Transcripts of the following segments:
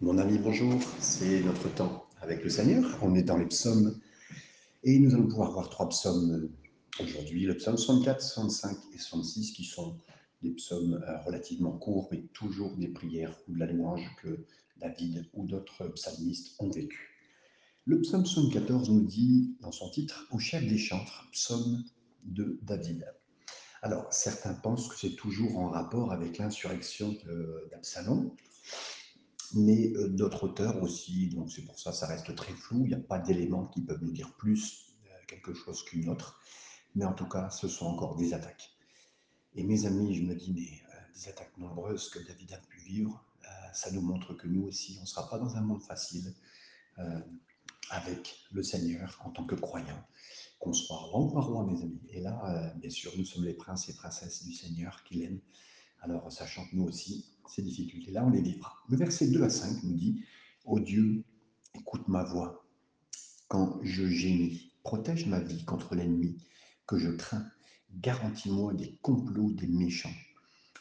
Mon ami, bonjour. C'est notre temps avec le Seigneur. On est dans les psaumes et nous allons pouvoir voir trois psaumes aujourd'hui. Le psaume 64, 65 et 66 qui sont des psaumes euh, relativement courts mais toujours des prières ou de la louange que David ou d'autres psalmistes ont vécu. Le psaume 74 nous dit dans son titre Au chef des chantres, psaume de David. Alors, certains pensent que c'est toujours en rapport avec l'insurrection d'Absalom, mais euh, d'autres auteurs aussi, donc c'est pour ça ça reste très flou, il n'y a pas d'éléments qui peuvent nous dire plus euh, quelque chose qu'une autre, mais en tout cas, ce sont encore des attaques. Et mes amis, je me dis, mais euh, des attaques nombreuses que David a pu vivre, ça nous montre que nous aussi, on ne sera pas dans un monde facile avec le Seigneur en tant que croyant qu'on soit roi ou pas roi, mes amis. Et là, bien sûr, nous sommes les princes et princesses du Seigneur qu'il aime. Alors, sachant que nous aussi, ces difficultés-là, on les vivra. Le verset 2 à 5 nous dit Ô Dieu, écoute ma voix quand je gémis. Protège ma vie contre l'ennemi que je crains. Garantis-moi des complots des méchants,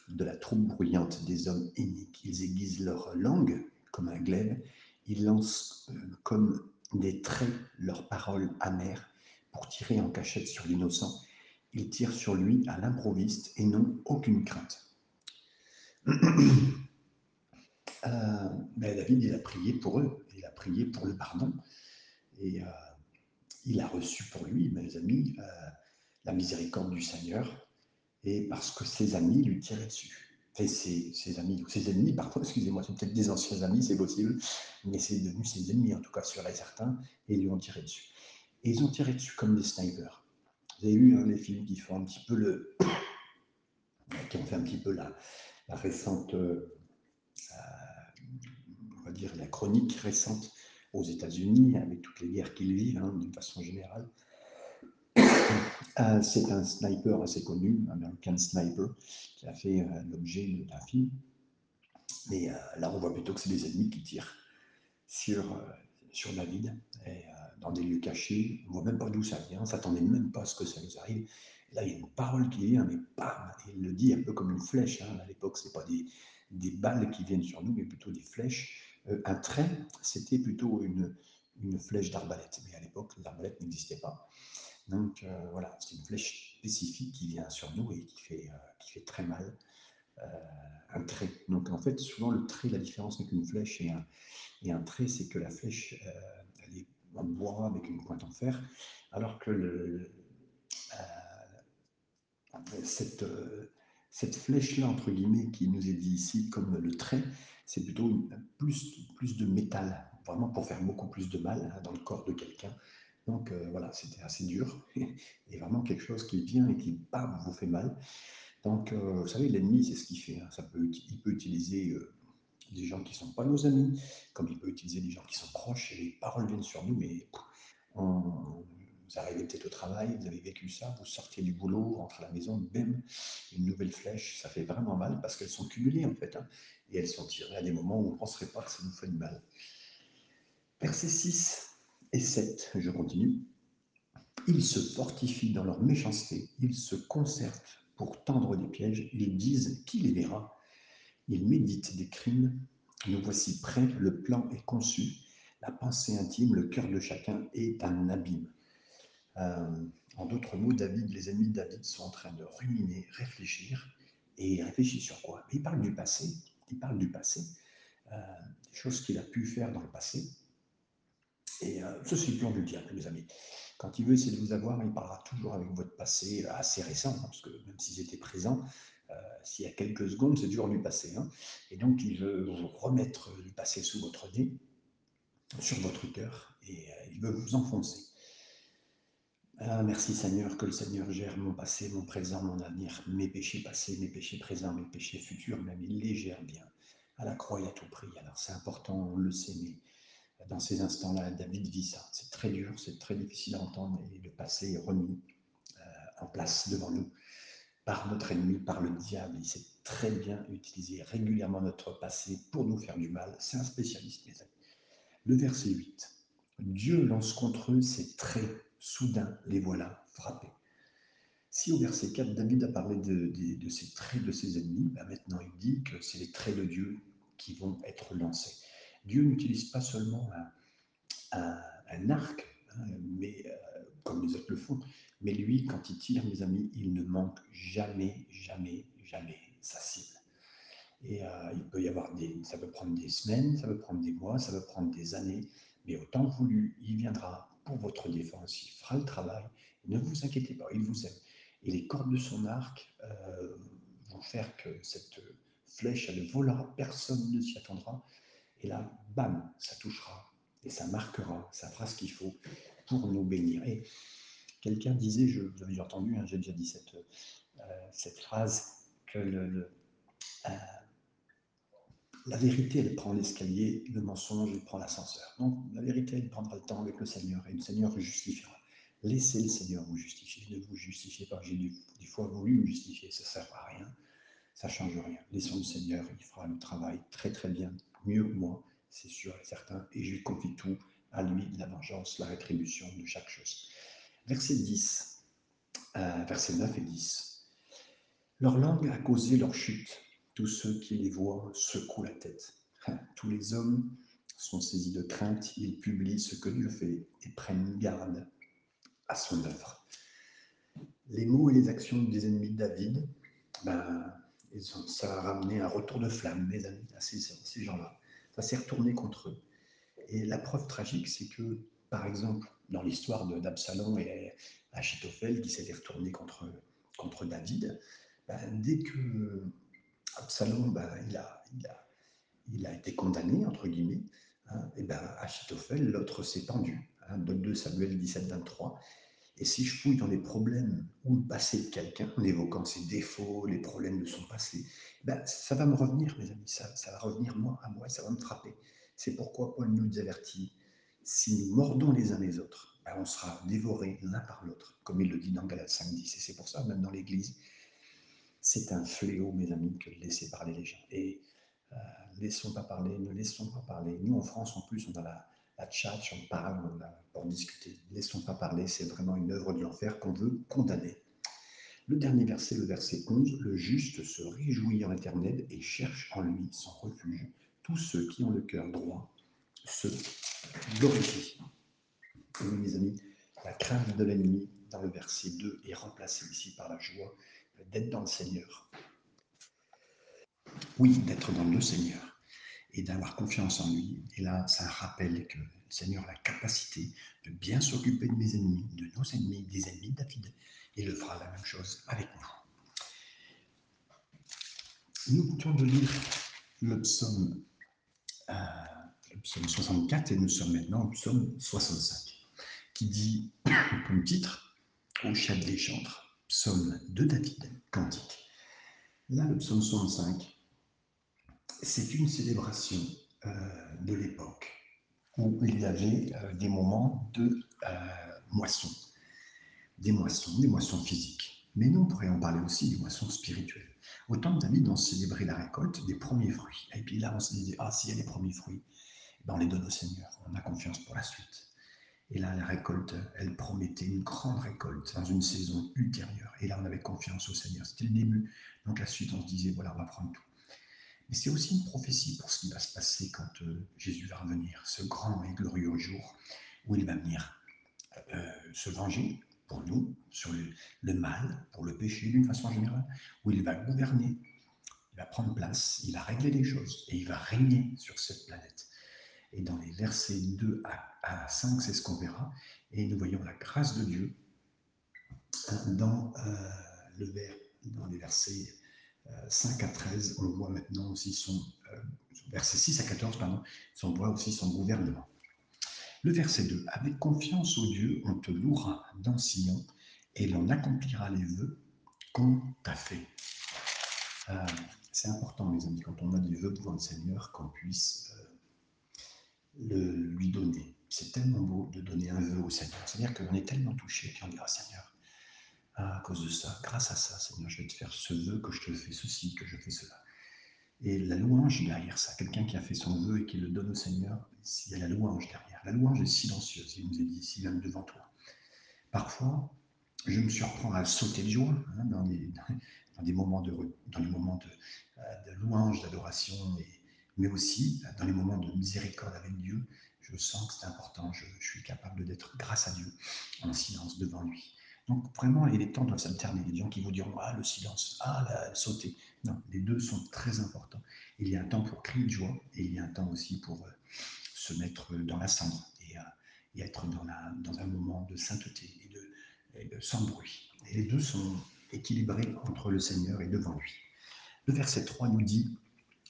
de la troupe bruyante des hommes iniques. Ils aiguisent leur langue comme un glaive. Ils lancent euh, comme des traits leurs paroles amères pour tirer en cachette sur l'innocent. Il tire sur lui à l'improviste et n'ont aucune crainte. Euh, mais David, il a prié pour eux, il a prié pour le pardon, et euh, il a reçu pour lui, mes amis, euh, la miséricorde du Seigneur, et parce que ses amis lui tiraient dessus. Enfin, ses, ses, amis, ou ses ennemis, parfois, excusez-moi, c'est peut-être des anciens amis, c'est possible, mais c'est devenu ses ennemis, en tout cas sur et certains, et ils lui ont tiré dessus. Et ils ont tiré dessus comme des snipers. Vous avez vu hein, les films qui font un petit peu le. Qui ont fait un petit peu la, la récente. Euh, on va dire la chronique récente aux États-Unis, avec toutes les guerres qu'ils vivent, hein, d'une façon générale. Euh, c'est un sniper assez connu, un American Sniper, qui a fait euh, l'objet d'un film. Mais là, on voit plutôt que c'est des ennemis qui tirent sur, sur David. Et, dans des lieux cachés, on ne voit même pas d'où ça vient, on ne s'attendait même pas à ce que ça nous arrive. Là, il y a une parole qui vient, mais bam, il le dit un peu comme une flèche. Hein. À l'époque, ce n'est pas des, des, balles qui viennent sur nous, mais plutôt des flèches. Euh, un trait, c'était plutôt une, une flèche d'arbalète. Mais à l'époque, l'arbalète n'existait pas. Donc euh, voilà, c'est une flèche spécifique qui vient sur nous et qui fait, euh, qui fait très mal. un trait. Donc en fait, souvent le trait, la différence avec une flèche et un, et un trait, c'est que la flèche, en bois avec une pointe en fer, alors que le, cette, euh, cette flèche-là, entre guillemets, qui nous est dit ici comme le trait, c'est plutôt plus, de métal, vraiment pour faire beaucoup plus de mal hein, dans le corps de quelqu'un. Donc euh, voilà, c'était assez dur, et vraiment quelque chose qui vient et qui, bam, vous fait mal. Donc, vous savez, l'ennemi, c'est ce qu'il fait. Hein. Ça peut, il peut utiliser des gens qui ne sont pas nos amis, comme il peut utiliser des gens qui sont proches, et les paroles viennent sur nous, mais vous arrivez peut-être au travail, vous avez vécu ça, vous sortez du boulot, vous rentrez à la maison, bim, une nouvelle flèche, ça fait vraiment mal parce qu'elles sont cumulées en fait, hein, et elles sont tirées à des moments où on ne penserait pas que ça nous fait du mal. Versets 6 et 7, je continue. Ils se fortifient dans leur méchanceté, ils se concertent pour tendre des pièges, ils disent qui les verra il médite des crimes. Nous voici prêts, le plan est conçu. La pensée intime, le cœur de chacun est un abîme. Euh, en d'autres mots, David, les ennemis de David sont en train de ruminer, réfléchir. Et il réfléchit sur quoi? Il parle du passé. Il parle du passé. Euh, des choses qu'il a pu faire dans le passé. Et euh, ce, c'est le plan du diable, mes amis. Quand il veut essayer de vous avoir, il parlera toujours avec votre passé assez récent, parce que même s'ils étaient présents, euh, s'il y a quelques secondes, c'est dur du passé. Hein. Et donc, il veut vous remettre du passé sous votre nez, sur votre cœur, et euh, il veut vous enfoncer. Ah, merci Seigneur, que le Seigneur gère mon passé, mon présent, mon avenir, mes péchés passés, mes péchés présents, mes péchés futurs, même il les gère bien. À la croix et à tout prix. Alors c'est important, on le sait, mais dans ces instants-là, David vit ça. C'est très dur, c'est très difficile à entendre, et le passé est remis euh, en place devant nous par notre ennemi, par le diable. Il sait très bien utiliser régulièrement notre passé pour nous faire du mal. C'est un spécialiste, mes amis. Le verset 8. Dieu lance contre eux ses traits, soudain les voilà frappés. Si au verset 4, David a parlé de, ces traits de ses ennemis, ben maintenant il dit que c'est les traits de Dieu qui vont être lancés. Dieu n'utilise pas seulement un, arc, hein, mais, euh, comme les autres le font, mais lui, quand il tire, mes amis, il ne manque jamais, jamais, jamais sa cible. Et euh, il peut y avoir des, ça peut prendre des semaines, ça peut prendre des mois, ça peut prendre des années, mais au temps voulu, il viendra pour votre défense, il fera le travail. Ne vous inquiétez pas, il vous aime. Et les cordes de son arc euh, vont faire que cette flèche, elle volera, personne ne s'y attendra. Et là, bam, ça touchera et ça marquera, ça fera ce qu'il faut pour nous bénir. Et quelqu'un disait, je, vous avez entendu, hein, j'ai déjà dit cette, euh, phrase, que le, euh, la vérité, elle prend l'escalier, le mensonge, il prend l'ascenseur. Donc, la vérité, elle prendra le temps avec le Seigneur, et le Seigneur justifiera. Laissez le Seigneur vous justifier, ne vous justifiez pas. J'ai des fois voulu me justifier, ça ne sert à rien, ça ne change rien. Laissons le Seigneur, il fera le travail très très bien, mieux que moi, c'est sûr et certain, et je confie tout à lui, la vengeance, la rétribution de chaque chose. Verset 10, euh, verset 9 et 10. Leur langue a causé leur chute tous ceux qui les voient secouent la tête. Tous les hommes sont saisis de crainte, ils publient ce que Dieu fait et prennent garde à son œuvre. Les mots et les actions des ennemis de David, ben, ça a ramené un retour de flamme, mes amis, à ces, gens-là. Ça s'est retourné contre eux. Et la preuve tragique, c'est que, par exemple, dans l'histoire d'Absalom et Achitophel qui s'était retourné contre, contre David, ben, dès que Absalom, ben, il, a, il, a, été condamné, entre guillemets, hein, et ben, Achitophel, l'autre s'est pendu. Hein, 2 Samuel 17, 23. Et si je fouille dans les problèmes ou le passé de quelqu'un, en évoquant ses défauts, les problèmes de son passé, ben, ça va me revenir, mes amis, ça, va revenir moi, à moi, et ça va me frapper. C'est pourquoi Paul nous avertit, si nous mordons les uns les autres, ben, on sera dévorés l'un par l'autre, comme il le dit dans Galates 5.10. Et c'est pour ça, même dans l'Église, c'est un fléau, mes amis, que de laisser parler les gens. Et euh, laissons pas parler, ne laissons pas parler. Nous, en France, en plus, on a la, la chat, on parle, on a, pour discuter. Laissons pas parler, c'est vraiment une œuvre de l'enfer qu'on veut condamner. Le dernier verset, le verset 11, le juste se réjouit en l'éternel et cherche en lui son refuge. Tous ceux qui ont le cœur droit se glorifient. Oui, mes amis, la crainte de l'ennemi dans le verset 2 est remplacée ici par la joie d'être dans le Seigneur. Oui, d'être dans le Seigneur et d'avoir confiance en lui. Et là, ça rappelle que le Seigneur a la capacité de bien s'occuper de mes ennemis, de nos ennemis, des ennemis de David. Il le fera la même chose avec nous. Nous venons de lire le psaume, euh, le psaume 64 et nous sommes maintenant au psaume 65 qui dit comme titre Au chef des chantres psaume de David, cantique. Là, le psaume 65, c'est une célébration euh, de l'époque où il y avait euh, des moments de euh, moisson, des moissons, des moissons physiques. Mais nous, on pourrait en parler aussi des moissons spirituelles. Au temps de David, on célébrait la récolte des premiers fruits. Et puis là, on se disait, ah, s'il y a des premiers fruits, ben, on les donne au Seigneur. On a confiance pour la suite. Et là, la récolte, elle promettait une grande récolte dans une saison ultérieure. Et là, on avait confiance au Seigneur. C'était le début. Donc la suite, on se disait, voilà, on va prendre tout. Mais c'est aussi une prophétie pour ce qui va se passer quand euh, Jésus va revenir, ce grand et glorieux jour où il va venir euh, se venger pour nous sur le, mal, pour le péché d'une façon générale, où il va gouverner, il va prendre place, il va régler les choses et il va régner sur cette planète. Et dans les versets 2 à, 5, c'est ce qu'on verra. Et nous voyons la grâce de Dieu dans, euh, le dans les versets 5 euh, à 13. On voit maintenant aussi son, euh, verset 6 à 14, pardon, on voit aussi son gouvernement. Le verset 2, avec confiance au Dieu, on te louera dans Sion et l'on accomplira les vœux qu'on t'a fait. c'est important, mes amis, quand on a des vœux devant le Seigneur, qu'on puisse le, lui donner. C'est tellement beau de donner un vœu au Seigneur. C'est-à-dire qu'on est tellement touché qu'on dira Seigneur, à cause de ça, grâce à ça, Seigneur, je vais te faire ce vœu que je te fais ceci, que je fais cela. Et la louange derrière ça, quelqu'un qui a fait son vœu et qui le donne au Seigneur, il y a la louange derrière. La louange est silencieuse, il nous est dit ici, même devant toi. Parfois, je me surprends à sauter de joie hein, dans, des, dans, des moments de, dans les moments de, euh, de louange, d'adoration et mais aussi dans les moments de miséricorde avec Dieu, je sens que c'est important, je, suis capable d'être grâce à Dieu en silence devant lui. Donc vraiment, et les temps doivent s'alterner. Des gens qui vous diront Ah, le silence, ah, la sauter. Non, les deux sont très importants. Il y a un temps pour crier de joie et il y a un temps aussi pour euh, se mettre dans la cendre et, euh, être dans, un moment de sainteté et de, sans bruit. Et les deux sont équilibrés entre le Seigneur et devant lui. Le verset 3 nous dit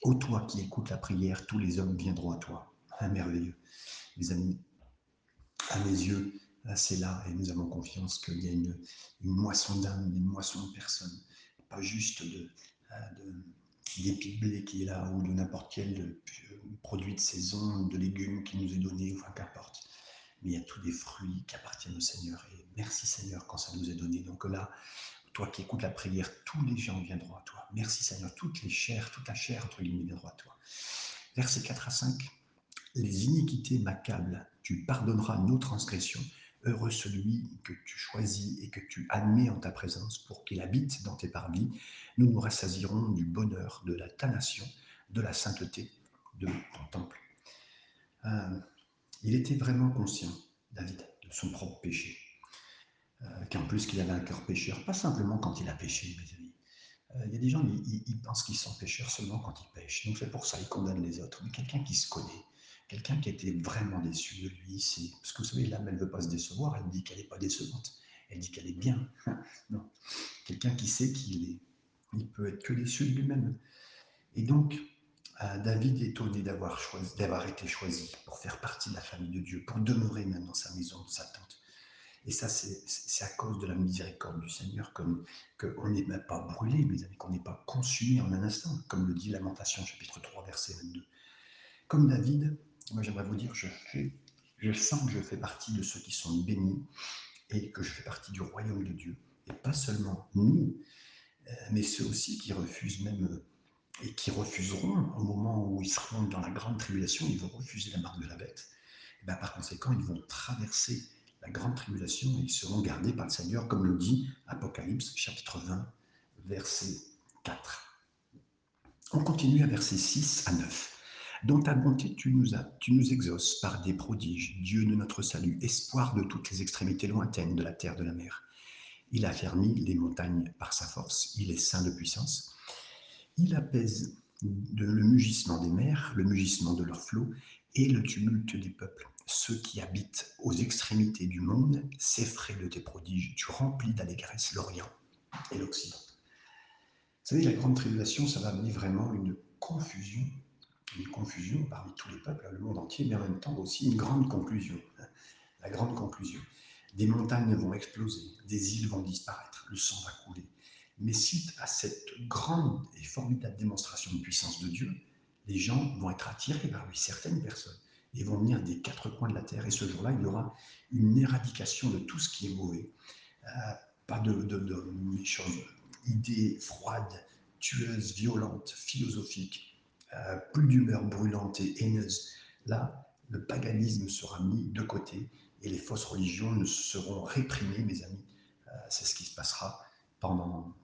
Ô toi qui écoutes la prière, tous les hommes viendront à toi. Un merveilleux. Mes amis, à mes yeux, c'est là, et nous avons confiance qu'il y a une, moisson d'âmes, une moisson de personnes, pas juste de, d'épi de blé qui est là, ou de n'importe quel euh, produit de saison, de légumes qui nous est donné, enfin qu'importe. Mais il y a tous des fruits qui appartiennent au Seigneur. Et merci Seigneur quand ça nous est donné. Donc là, toi qui écoutes la prière, tous les gens viendront à toi. Merci Seigneur, toutes les chairs, toute la chair, entre guillemets, viendront à toi. Versets 4 à 5. Les iniquités m'accablent, tu pardonneras nos transgressions Heureux celui que tu choisis et que tu admets en ta présence pour qu'il habite dans tes parvis. Nous nous rassasirons du bonheur de la, ta nation, de la sainteté de ton temple. Euh, il était vraiment conscient, David, de son propre péché. Euh, qu'en plus qu'il avait un cœur pécheur, pas simplement quand il a péché, mes amis. Euh, il y a des gens, ils, ils pensent qu'ils sont pécheurs seulement quand ils pêchent. Donc c'est pour ça qu'ils condamnent les autres. Mais quelqu'un qui se connaît, quelqu'un qui était vraiment déçu de lui. C'est parce que vous savez, l'âme, elle ne veut pas se décevoir. Elle dit qu'elle n'est pas décevante. Elle dit qu'elle est bien. non, quelqu'un qui sait qu'il est, il peut être que déçu de lui-même. Et donc, euh, David est étonné d'avoir d'avoir été choisi pour faire partie de la famille de Dieu, pour demeurer même dans sa maison, dans sa tente. Et ça, c'est à cause de la miséricorde du Seigneur qu'on n'est même pas brûlé, mais qu'on n'est pas consumé en un instant, comme le dit Lamentation chapitre 3, verset 22. Comme David, moi j'aimerais vous dire, je, sens que je fais partie de ceux qui sont bénis et que je fais partie du royaume de Dieu. Et pas seulement nous, euh, mais ceux aussi qui refusent même euh, et qui refuseront au moment où ils seront dans la grande tribulation, ils vont refuser la marque de la bête. Et bien, par conséquent, ils vont traverser la grande tribulation et ils seront gardés par le Seigneur, comme le dit Apocalypse chapitre 20, verset 4. On continue à verset 6 à 9. Dans ta bonté, tu nous, as, tu nous exauces par des prodiges, Dieu de notre salut, espoir de toutes les extrémités lointaines de la terre, de la mer. Il a fermi les montagnes par sa force, il est saint de puissance. Il apaise le mugissement des mers, le mugissement de leurs flots et le tumulte des peuples. Ceux qui habitent aux extrémités du monde s'effraient de tes prodiges. Tu remplis d'allégresse l'Orient et l'Occident. Vous savez, la grande tribulation, ça va amener vraiment une confusion une confusion parmi tous les peuples, le monde entier, mais en même temps aussi une grande conclusion. Hein. La grande conclusion. Des montagnes vont exploser, des îles vont disparaître, le sang va couler. Mais suite à cette grande et formidable démonstration de puissance de Dieu, les gens vont être attirés par lui, certaines personnes, et vont venir des quatre coins de la terre. Et ce jour-là, il y aura une éradication de tout ce qui est mauvais. Euh, pas de, méchantes idées froides, tueuses, violentes, philosophiques, euh, plus d'humeur brûlante et haineuse. Là, le paganisme sera mis de côté et les fausses religions seront réprimées, mes amis. Euh, c'est ce qui se passera pendant,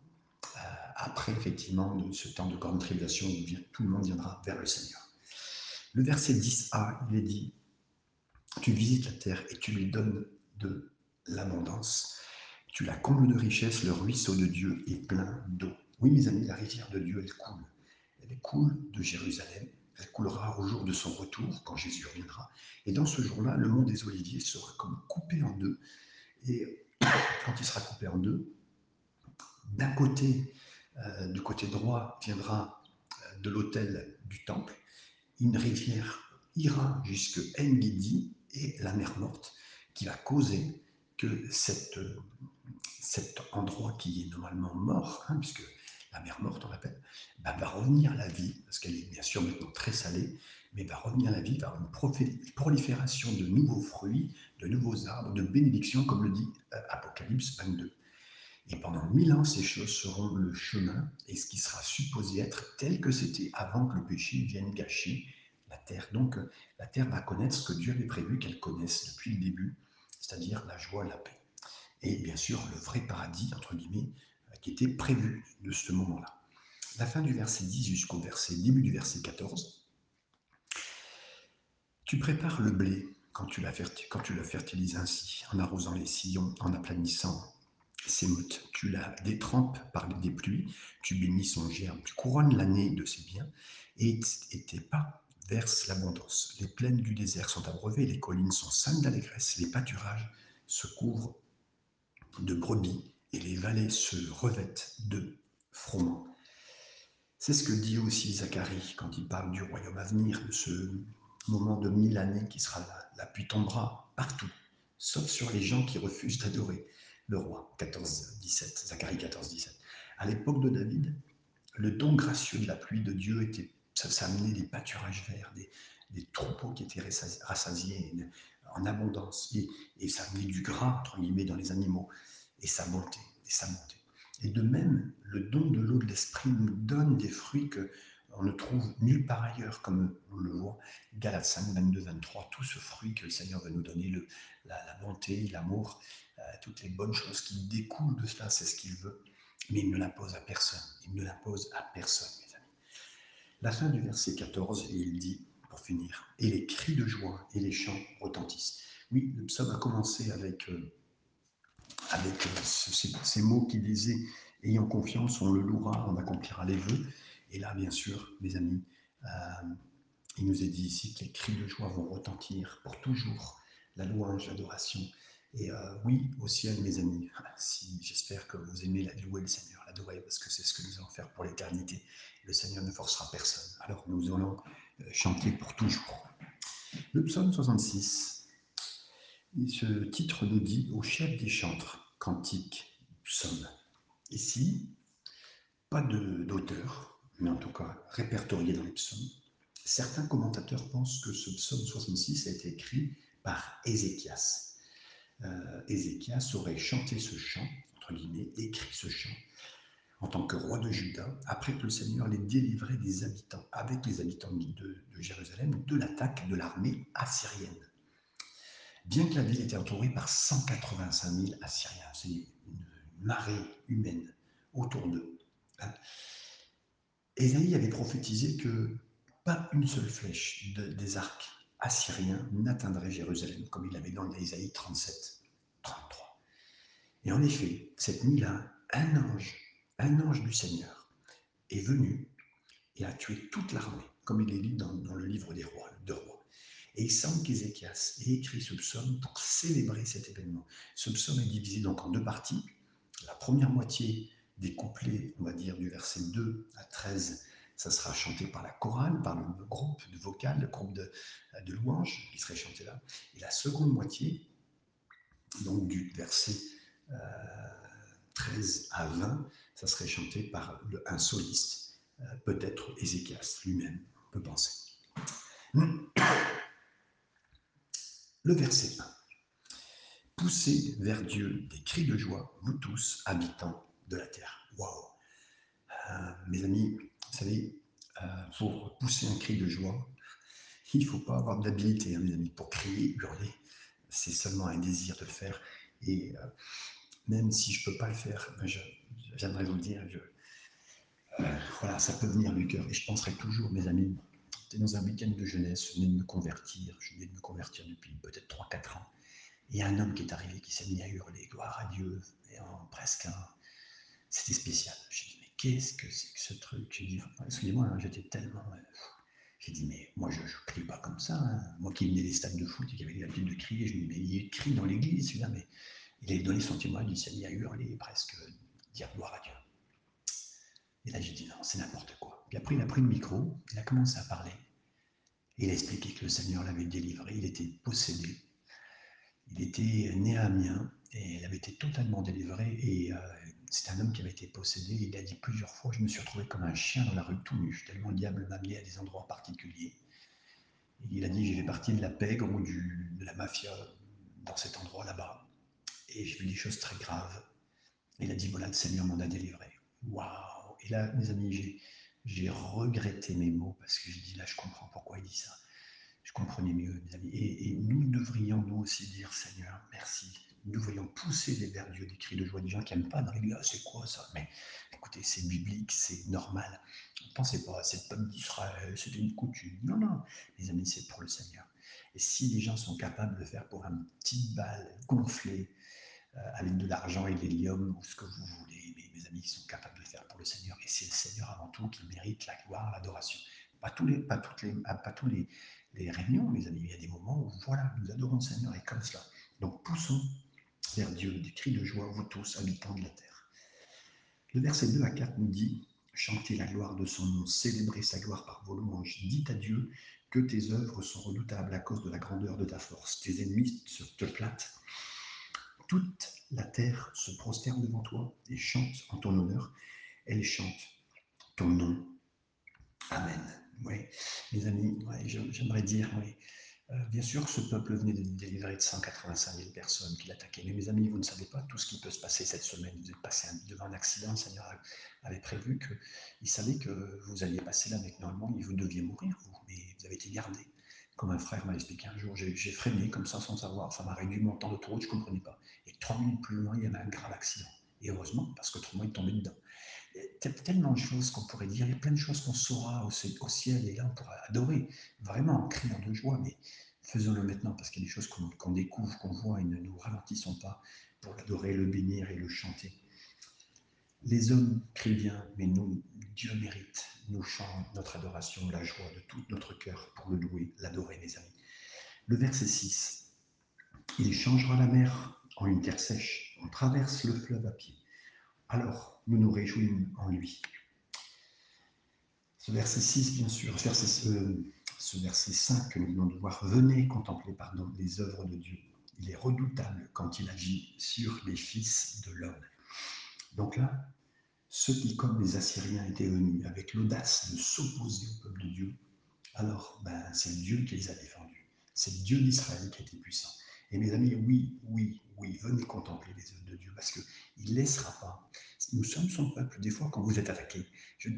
après effectivement de ce temps de grande tribulation où tout le monde viendra vers le Seigneur. Le verset 10a, il est dit Tu visites la terre et tu lui donnes de l'abondance. Tu la combles de richesse, le ruisseau de Dieu est plein d'eau. Oui, mes amis, la rivière de Dieu, elle coule elle coule de Jérusalem, elle coulera au jour de son retour, quand Jésus reviendra. Et dans ce jour-là, le mont des Oliviers sera comme coupé en deux. Et quand il sera coupé en deux, d'un côté, euh, du côté droit, viendra euh, de l'autel du temple une rivière ira jusque Engedi et la mer morte, qui va causer que cet endroit qui est normalement mort, hein, puisque la mer morte, on l'appelle, bah, va revenir la vie, parce qu'elle est bien sûr maintenant très salée, mais va revenir la vie par une prolifération de nouveaux fruits, de nouveaux arbres, de bénédictions, comme le dit euh, Apocalypse 22. Et pendant mille ans, ces choses seront le chemin et ce qui sera supposé être tel que c'était avant que le péché vienne gâcher la terre. Donc, la terre va connaître ce que Dieu avait prévu qu'elle connaisse depuis le début, c'est-à-dire la joie, la paix. Et bien sûr, le vrai paradis, entre guillemets, qui était prévu de ce moment-là. La fin du verset 10 jusqu'au verset, début du verset 14, Tu prépares le blé quand tu, quand tu le fertilises ainsi, en arrosant les sillons, en aplanissant Tu la détrempes par des pluies, tu bénis son germe, tu couronnes l'année de ses biens, et, tes pas versent l'abondance. Les plaines du désert sont abreuvées, les collines sont saines d'allégresse, les pâturages se couvrent de brebis, et les vallées se revêtent de froment. C'est ce que dit aussi Zacharie quand il parle du royaume à venir, de ce moment de mille années qui sera là. La pluie tombera partout, sauf sur les gens qui refusent d'adorer le roi. 14-17, Zacharie 14-17. À l'époque de David, le don gracieux de la pluie de Dieu était, ça, amenait des pâturages verts, des, troupeaux qui étaient rassasiés en abondance, et, ça amenait du gras, entre guillemets, dans les animaux, et ça montait, et ça montait. Et de même, le don de l'eau de l'esprit nous donne des fruits que on ne trouve nulle part ailleurs, comme on le voit, Galates 5, 22, 23, tout ce fruit que le Seigneur veut nous donner, la, bonté, l'amour, toutes les bonnes choses qui découlent de cela, c'est ce qu'il veut, mais il ne l'impose à personne, il ne l'impose à personne, mes amis. La fin du verset 14, il dit, pour finir, et les cris de joie et les chants retentissent. Oui, le psaume a commencé avec, euh, avec euh, ces, mots qui disaient, ayant confiance, on le louera, on accomplira les vœux. Et là, bien sûr, mes amis, euh, il nous est dit ici que les cris de joie vont retentir pour toujours, la louange, l'adoration. Et euh, oui, au ciel, mes amis, si j'espère que vous aimez la louer le Seigneur, l'adorer, parce que c'est ce que nous allons faire pour l'éternité. Le Seigneur ne forcera personne. Alors nous allons euh, chanter pour toujours. Le psaume 66, ce titre nous dit au chef des chantres, cantique, psaume. Ici, pas d'auteur, mais en tout cas répertorié dans les psaumes. Certains commentateurs pensent que ce psaume 66 a été écrit par Ézéchias. Euh, Ézéchias aurait chanté ce chant, entre guillemets, écrit ce chant, en tant que roi de Juda, après que le Seigneur l'ait délivré des habitants, avec les habitants de, de Jérusalem, de l'attaque de l'armée assyrienne. Bien que la ville était entourée par 185 000 Assyriens, c'est une marée humaine autour d'eux. Hein. Ésaïe avait prophétisé que pas une seule flèche des arcs assyriens n'atteindrait Jérusalem, comme il l'avait dans Ésaïe 37, 33. Et en effet, cette nuit-là, un ange, un ange du Seigneur, est venu et a tué toute l'armée, comme il est dit dans, le livre des rois, de rois. Et il semble qu'Ézéchias ait écrit ce psaume pour célébrer cet événement. Ce psaume est divisé donc en deux parties. La première moitié des couplets, on va dire, du verset 2 à 13, ça sera chanté par la chorale, par le groupe de vocal, le groupe de, louanges qui serait chanté là. Et la seconde moitié, donc du verset 13 euh, à 20, ça serait chanté par un soliste, euh, peut-être Ézéchias lui-même, on peut penser. Le verset 1. Poussez vers Dieu des cris de joie, vous tous, habitants de la terre. Waouh euh, Mes amis, vous savez, euh, pour pousser un cri de joie, il ne faut pas avoir d'habilité, hein, mes amis, pour crier, hurler. C'est seulement un désir de le faire. Et euh, même si je ne peux pas le faire, ben, j'aimerais vous le dire, voilà, ça peut venir du cœur. Et je penserai toujours, mes amis, j'étais dans un week-end de jeunesse, je venais de me convertir, je venais de me convertir depuis peut-être 3-4 ans. Et il y a un homme qui est arrivé, qui s'est mis à hurler, gloire à Dieu, et en presque un, c'était spécial. J'ai dit, mais qu'est-ce que c'est que ce truc? J'ai dit, excusez-moi, hein, j'étais tellement. Euh, j'ai dit, mais moi, je ne crie pas comme ça. Hein. Moi qui venais des stades de foot et qui avait l'habitude de crier, je me dis, mais il crie dans l'église, celui-là, mais il a donné son témoignage, il s'est mis à hurler, presque dire gloire à Dieu. Et là, j'ai dit, non, c'est n'importe quoi. Puis après, il a pris le micro, il a commencé à parler. il a expliqué que le Seigneur l'avait délivré, il était possédé. Il était né à Amiens et il avait été totalement délivré et euh, c'est un homme qui avait été possédé. Il a dit plusieurs fois Je me suis retrouvé comme un chien dans la rue tout nu, tellement le diable m'a amené à des endroits particuliers. il a dit J'ai fait partie de la pègre ou de la mafia dans cet endroit là-bas. Et j'ai vu des choses très graves. il a dit Voilà, le Seigneur m'en a délivré. Waouh Et là, mes amis, j'ai regretté mes mots parce que j'ai dit Là, je comprends pourquoi il dit ça. Je comprenais mieux, mes amis. Et, et nous devrions nous aussi dire Seigneur, merci nous voyons pousser des vers Dieu, des cris de joie, des gens qui n'aiment pas l'église, ah, c'est quoi ça? Mais écoutez, c'est biblique, c'est normal. Ne pensez pas, c'est peuple d'Israël, c'est une coutume. Non, non, mes amis, c'est pour le Seigneur. Et si les gens sont capables de faire pour une petite balle gonflée, euh, avec de l'argent et de l'hélium, ou ce que vous voulez, mes, amis, ils sont capables de faire pour le Seigneur. Et c'est le Seigneur avant tout qui mérite la gloire, l'adoration. Pas tous les, pas toutes les, pas tous les, les réunions, mes amis. Il y a des moments où, voilà, nous adorons le Seigneur et comme cela. Donc poussons vers Dieu des cris de joie, vous tous, habitants de la terre. Le verset 2 à 4 nous dit Chantez la gloire de son nom, célébrez sa gloire par vos louanges. Dites à Dieu que tes œuvres sont redoutables à cause de la grandeur de ta force. Tes ennemis te flattent. Toute la terre se prosterne devant toi et chante en ton honneur. Elle chante ton nom. Amen. Oui, mes amis, j'aimerais dire, bien sûr, ce peuple venait de délivrer de 185 000 personnes qui l'attaquaient. Mais mes amis, vous ne savez pas tout ce qui peut se passer cette semaine. Vous êtes passé devant un accident, le Seigneur avait prévu qu'il savait que vous alliez passer là, mais que normalement, vous deviez mourir, vous. Mais vous avez été gardé. Comme un frère m'a expliqué un jour, j'ai freiné comme ça sans savoir. Ça m'a réduit mon temps de route, je ne comprenais pas. Et 30 minutes plus loin, il y avait un grave accident. Et heureusement, parce que autrement, il tombait dedans. Tellement de choses qu'on pourrait dire, il y a plein de choses qu'on saura au, ciel, et là, on pourra adorer, vraiment en criant de joie, mais faisons-le maintenant, parce qu'il y a des choses qu'on découvre, qu'on voit, et ne nous ralentissons pas pour l'adorer, le bénir et le chanter. Les hommes crient bien, mais nous, Dieu mérite, nous chantons notre adoration, la joie de tout notre cœur pour le louer, l'adorer, mes amis. Le verset 6. Il changera la mer en une terre sèche, on traverse le fleuve à pied. Alors nous nous réjouissons en lui. Ce verset 6, bien sûr, ce verset 5 que nous venons de voir, venez contempler pardon, les œuvres de Dieu. Il est redoutable quand il agit sur les fils de l'homme. Donc là, ceux qui, comme les Assyriens, étaient venus avec l'audace de s'opposer au peuple de Dieu, alors ben, c'est Dieu qui les a défendus. C'est Dieu d'Israël qui a été puissant. Et mes amis, oui, oui, oui, venez contempler les œuvres de Dieu parce qu'il ne laissera pas. Nous sommes son peuple. Des fois, quand vous êtes attaqué,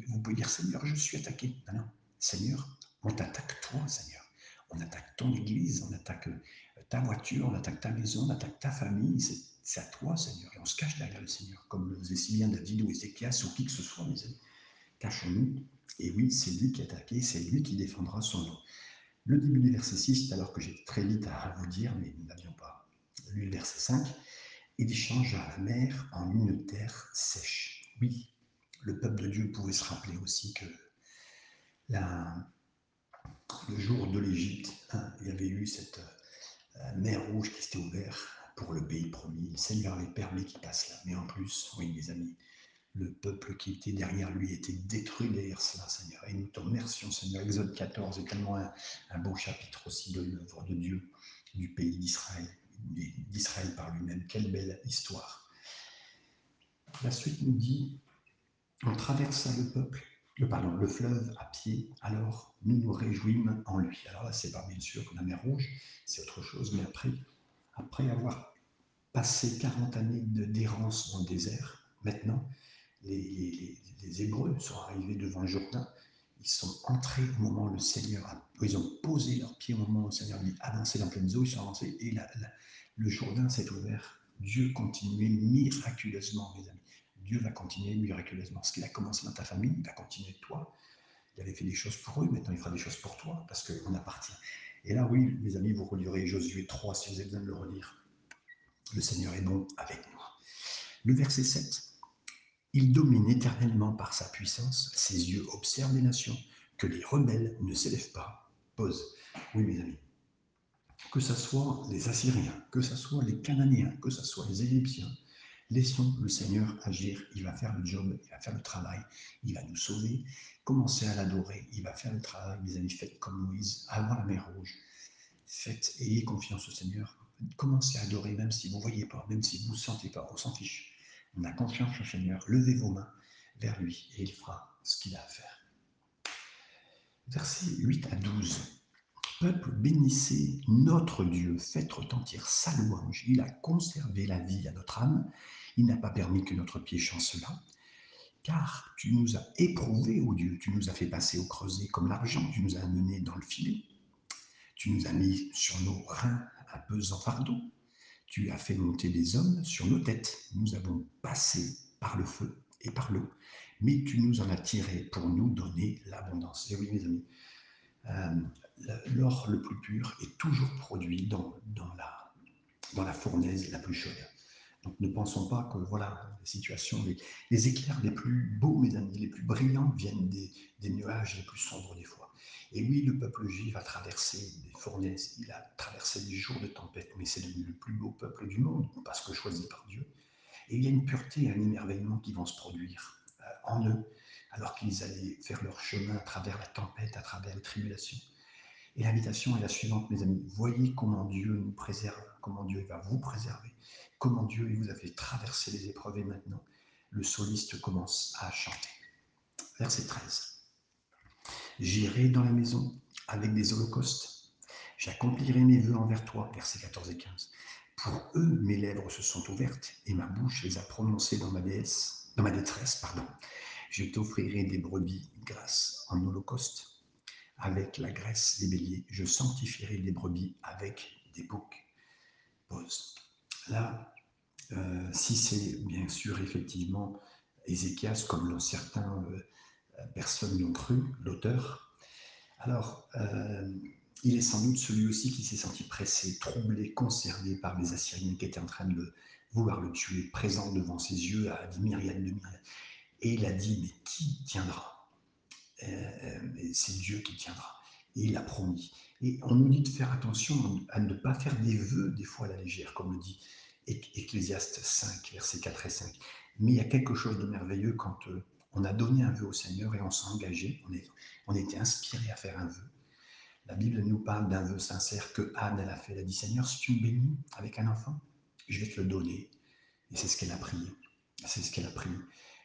vous pouvez dire Seigneur, je suis attaqué. Non, non, Seigneur, on t'attaque toi, Seigneur. On attaque ton église, on attaque euh, ta voiture, on attaque ta maison, on attaque ta famille. C'est à toi, Seigneur. Et on se cache derrière le Seigneur, comme le faisait si bien David ou Ézéchias ou qui que ce soit, mes amis. Cachons-nous. Et oui, c'est lui qui a attaqué, c'est lui qui défendra son nom. Le début du verset 6, alors que j'ai très vite à vous dire, mais nous n'avions pas lu le verset 5, il changea la mer en une terre sèche. Oui, le peuple de Dieu pouvait se rappeler aussi que le jour de l'Égypte, hein, il y avait eu cette euh, mer rouge qui s'était ouverte pour le pays promis. Le Seigneur avait permis qu'il passe là. Mais en plus, oui, mes amis, le peuple qui était derrière lui était détruit derrière cela, Seigneur. Et nous te remercions, Seigneur. Exode 14 est tellement un, un beau chapitre aussi de l'œuvre de Dieu, du pays d'Israël, d'Israël par lui-même. Quelle belle histoire. La suite nous dit, on traversa le peuple le, pardon, le fleuve à pied, alors nous nous réjouîmes en lui. Alors là, c'est pas bien sûr la mer Rouge, c'est autre chose, mais après, après avoir passé 40 années d'errance dans le désert, maintenant, les, Hébreux sont arrivés devant le Jourdain, ils sont entrés au moment où le Seigneur a, ils ont posé leurs pieds au moment où le Seigneur a dit avancer dans pleine eau, ils sont avancés et le Jourdain s'est ouvert. Dieu continuait miraculeusement, mes amis. Dieu va continuer miraculeusement. Ce qu'il a commencé dans ta famille, il va continuer toi. Il avait fait des choses pour eux, maintenant il fera des choses pour toi, parce qu'on appartient. Et là, oui, mes amis, vous relirez Josué 3 si vous avez besoin de le relire. Le Seigneur est bon avec nous. Le verset 7. Il domine éternellement par sa puissance, ses yeux observent les nations, que les rebelles ne s'élèvent pas. Pause. Oui, mes amis. Que ce soit les Assyriens, que ce soit les Cananéens, que ce soit les Égyptiens, Laissons le Seigneur agir. Il va faire le job, il va faire le travail, il va nous sauver. Commencez à l'adorer, il va faire le travail. Mes amis, faites comme Moïse, avant la mer rouge. Faites, ayez confiance au Seigneur. Commencez à adorer, même si vous ne voyez pas, même si vous ne sentez pas, on s'en fiche. On a confiance au Seigneur. Levez vos mains vers lui et il fera ce qu'il a à faire. Versets 8 à 12. Peuple, bénissez notre Dieu, faites retentir sa louange. Il a conservé la vie à notre âme. Il n'a pas permis que notre pied chancela. Car tu nous as éprouvés, ô Dieu, tu nous as fait passer au creuset comme l'argent, tu nous as amenés dans le filet. Tu nous as mis sur nos reins un pesant fardeau. Tu as fait monter des hommes sur nos têtes. Nous avons par le feu et par l'eau, mais tu nous en as tirés pour nous donner l'abondance. Et oui, mes amis, l'or le plus pur est toujours produit dans, la, dans la fournaise la plus chaude. Donc ne pensons pas que voilà, les situations, les, éclairs les plus beaux, mes amis, les plus brillants viennent des, des, nuages les plus sombres des fois. Et oui, le peuple juif a traversé des fournaises, il a traversé des jours de tempête, mais c'est le plus beau peuple du monde parce que choisi par Dieu. Et il y a une pureté, un émerveillement qui vont se produire euh, en eux alors qu'ils allaient faire leur chemin à travers la tempête, à travers les tribulations. Et l'invitation est la suivante, mes amis. Voyez comment Dieu nous préserve, comment Dieu va vous préserver, comment Dieu vous a fait traverser les épreuves et maintenant le soliste commence à chanter. Verset 13. J'irai dans la maison avec des holocaustes. J'accomplirai mes vœux envers toi. Versets 14 et 15. Pour eux, mes lèvres se sont ouvertes et ma bouche les a prononcées dans ma déesse, dans ma détresse, pardon. Je t'offrirai des brebis grâce en holocauste avec la graisse des béliers. Je sanctifierai les brebis avec des boucs. Pause. Là, euh, si c'est bien sûr effectivement Ézéchias, comme certains euh, personnes l'ont cru, l'auteur, alors euh, il est sans doute celui aussi qui s'est senti pressé, troublé, concerné par les Assyriens qui étaient en train de vouloir le tuer, présent devant ses yeux à des myriades de myriades. Et il a dit, mais qui tiendra? Euh, C'est Dieu qui tiendra. Et il a promis. Et on nous dit de faire attention à ne pas faire des vœux, des fois à la légère, comme le dit Ecclésiaste 5, versets 4 et 5. Mais il y a quelque chose de merveilleux quand euh, on a donné un vœu au Seigneur et on s'est engagé, on, est, on était inspiré à faire un vœu. La Bible nous parle d'un vœu sincère que Anne, a fait. Elle a dit Seigneur, si tu me bénis avec un enfant, je vais te le donner. Et c'est ce qu'elle a prié. C'est ce qu'elle a prié.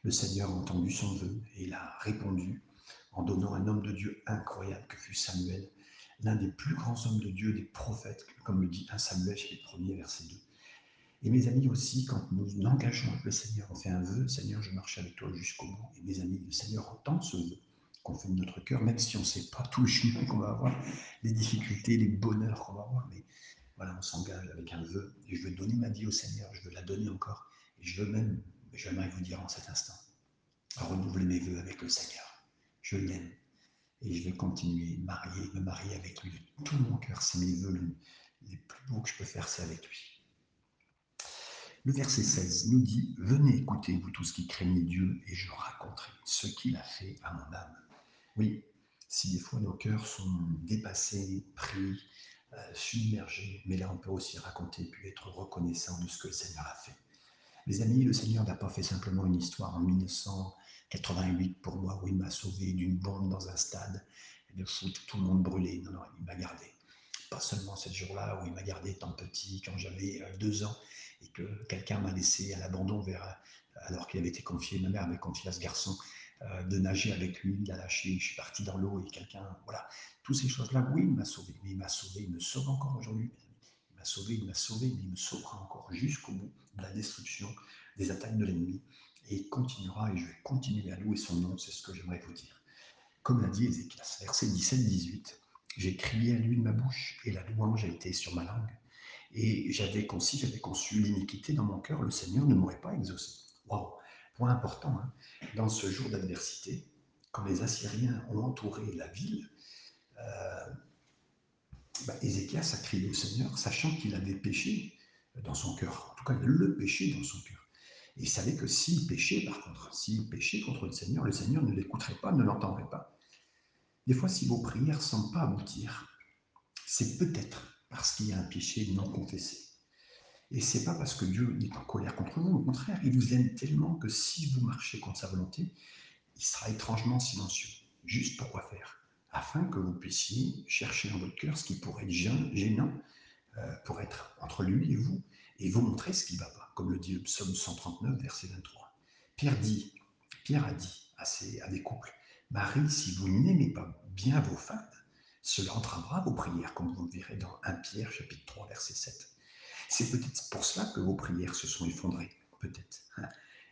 Le Seigneur a entendu son vœu et il a répondu en donnant un homme de Dieu incroyable que fut Samuel, l'un des plus grands hommes de Dieu, des prophètes, comme le dit 1 Samuel, chapitre 1 verset 2. Et mes amis aussi, quand nous nous engageons avec le Seigneur, on fait un vœu, Seigneur, je marche avec toi jusqu'au bout. Et mes amis, le Seigneur entend ce vœu qu'on fait de notre cœur, même si on ne sait pas tout le chemin qu'on va avoir, les difficultés, les bonheurs qu'on va avoir. Mais voilà, on s'engage avec un vœu. Je veux donner ma vie au Seigneur, je veux la donner encore. Et je veux même, j'aimerais vous dire en cet instant, renouveler mes vœux avec le Seigneur. Je l'aime. Et je vais continuer, marier, me marier avec lui de tout mon cœur. C'est mes vœux les plus beaux que je peux faire, c'est avec lui. Le verset 16 nous dit Venez écouter, vous tous qui craignez Dieu, et je raconterai ce qu'il a fait à mon âme. Oui, si des fois nos cœurs sont dépassés, pris, euh, submergés, mais là on peut aussi raconter puis être reconnaissant de ce que le Seigneur a fait. Les amis, le Seigneur n'a pas fait simplement une histoire en 1988 pour moi où il m'a sauvé d'une bombe dans un stade de foot, tout le monde brûlé. Non, non, il m'a gardé. Pas seulement ce jour-là où il m'a gardé tant petit, quand j'avais euh, deux ans, et que quelqu'un m'a laissé à l'abandon vers, alors qu'il avait été confié, ma mère avait confié à ce garçon euh, de nager avec lui, il a lâché, je suis parti dans l'eau et quelqu'un, voilà, toutes ces choses-là, oui, il m'a sauvé, mais il m'a sauvé, il me sauve encore aujourd'hui, il m'a sauvé, il m'a sauvé, mais il me sauvera encore jusqu'au bout de la destruction des attaques de l'ennemi et il continuera et je vais continuer à louer son nom, c'est ce que j'aimerais vous dire. Comme l'a dit Ézéchias, verset 17-18, j'ai crié à lui de ma bouche et la louange a été sur ma langue. Et j'avais conçu, j'avais conçu l'iniquité dans mon cœur, le Seigneur ne m'aurait pas exaucé. Waouh Point important, hein. dans ce jour d'adversité, quand les Assyriens ont entouré la ville, euh, bah, Ézéchias a crié au Seigneur, sachant qu'il avait péché dans son cœur. En tout cas, le péché dans son cœur. Et il savait que s'il péchait, par contre, s'il péchait contre le Seigneur, le Seigneur ne l'écouterait pas, ne l'entendrait pas. Des fois, si vos prières ne semblent pas aboutir, c'est peut-être parce qu'il y a un péché non confessé. Et c'est pas parce que Dieu est en colère contre vous, au contraire, il vous aime tellement que si vous marchez contre sa volonté, il sera étrangement silencieux. Juste pour quoi faire? Afin que vous puissiez chercher dans votre cœur ce qui pourrait être gênant euh, pour être entre lui et vous, et vous montrer ce qui ne va pas, comme le dit le psaume 139, verset 23. Pierre dit, Pierre a dit à, à des couples, Marie, si vous n'aimez pas bien vos femmes, cela entravera vos prières, comme vous le verrez dans 1 Pierre chapitre 3 verset 7. C'est peut-être pour cela que vos prières se sont effondrées, peut-être. Hein.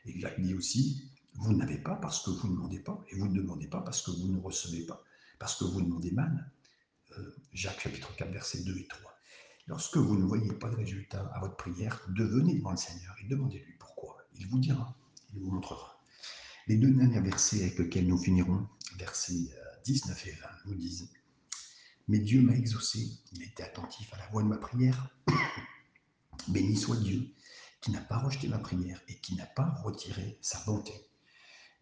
Et Jacques dit aussi, vous n'avez pas parce que vous ne demandez pas, et vous ne demandez pas parce que vous ne recevez pas, parce que vous demandez mal. Euh, Jacques chapitre 4 verset 2 et 3. Lorsque vous ne voyez pas de résultat à votre prière, devenez devant le Seigneur et demandez-lui pourquoi. Il vous dira, il vous montrera. Les deux derniers versets avec lesquels nous finirons, versets 19 euh, et 20, nous disent Mais Dieu m'a exaucé, il a été attentif à la voix de ma prière. Béni soit Dieu qui n'a pas rejeté ma prière et qui n'a pas retiré sa bonté.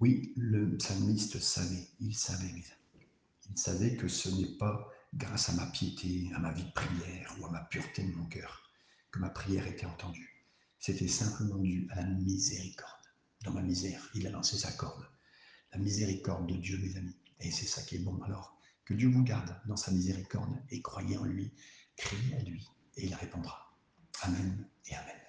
Oui, le psalmiste savait, il savait, mes amis. Il savait que ce n'est pas grâce à ma piété, à ma vie de prière ou à ma pureté de mon cœur que ma prière était entendue. C'était simplement dû à la miséricorde. Dans ma misère, il a lancé sa corde. La miséricorde de Dieu, mes amis. Et c'est ça qui est bon. Alors, que Dieu vous garde dans sa miséricorde et croyez en lui, criez à lui et il répondra. Amen Amen.